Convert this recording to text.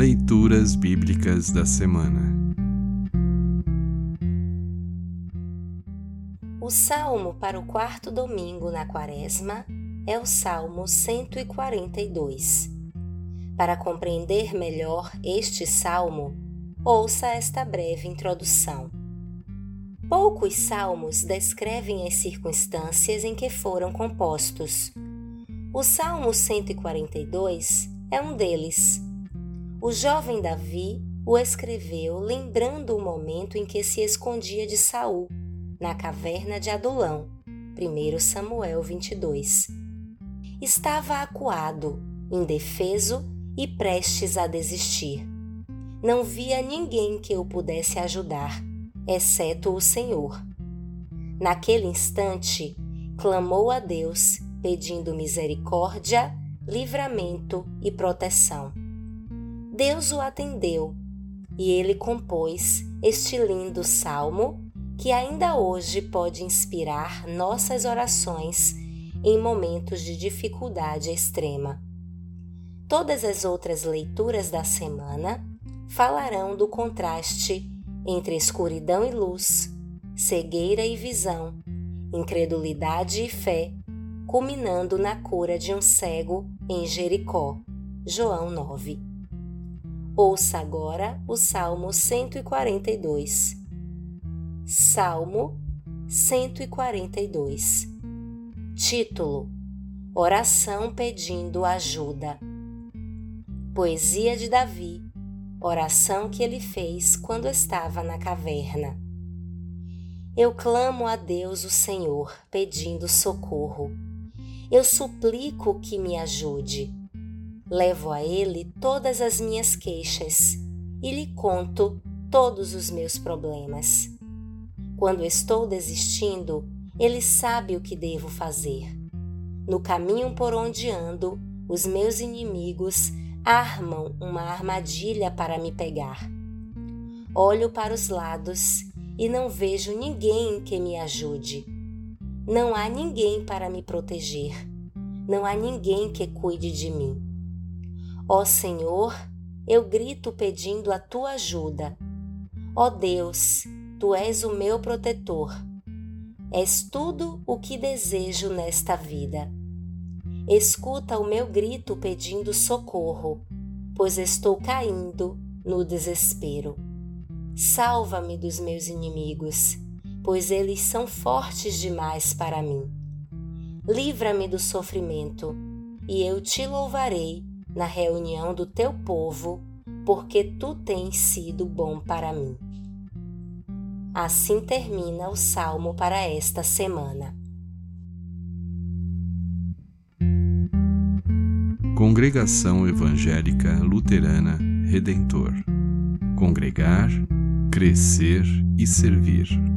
Leituras Bíblicas da Semana O salmo para o quarto domingo na Quaresma é o Salmo 142. Para compreender melhor este salmo, ouça esta breve introdução. Poucos salmos descrevem as circunstâncias em que foram compostos. O Salmo 142 é um deles. O jovem Davi o escreveu lembrando o momento em que se escondia de Saul, na caverna de Adulão. 1 Samuel 22. Estava acuado, indefeso e prestes a desistir. Não via ninguém que o pudesse ajudar, exceto o Senhor. Naquele instante, clamou a Deus, pedindo misericórdia, livramento e proteção. Deus o atendeu e ele compôs este lindo salmo que ainda hoje pode inspirar nossas orações em momentos de dificuldade extrema. Todas as outras leituras da semana falarão do contraste entre escuridão e luz, cegueira e visão, incredulidade e fé, culminando na cura de um cego em Jericó. João 9. Ouça agora o Salmo 142. Salmo 142. Título: Oração pedindo ajuda. Poesia de Davi, oração que ele fez quando estava na caverna. Eu clamo a Deus, o Senhor, pedindo socorro. Eu suplico que me ajude. Levo a Ele todas as minhas queixas e lhe conto todos os meus problemas. Quando estou desistindo, Ele sabe o que devo fazer. No caminho por onde ando, os meus inimigos armam uma armadilha para me pegar. Olho para os lados e não vejo ninguém que me ajude. Não há ninguém para me proteger. Não há ninguém que cuide de mim. Ó Senhor, eu grito pedindo a tua ajuda. Ó Deus, tu és o meu protetor. És tudo o que desejo nesta vida escuta o meu grito pedindo socorro, pois estou caindo no desespero. Salva-me dos meus inimigos, pois eles são fortes demais para mim. Livra-me do sofrimento, e eu te louvarei na reunião do teu povo, porque tu tens sido bom para mim. Assim termina o salmo para esta semana. Congregação Evangélica Luterana Redentor Congregar, Crescer e Servir.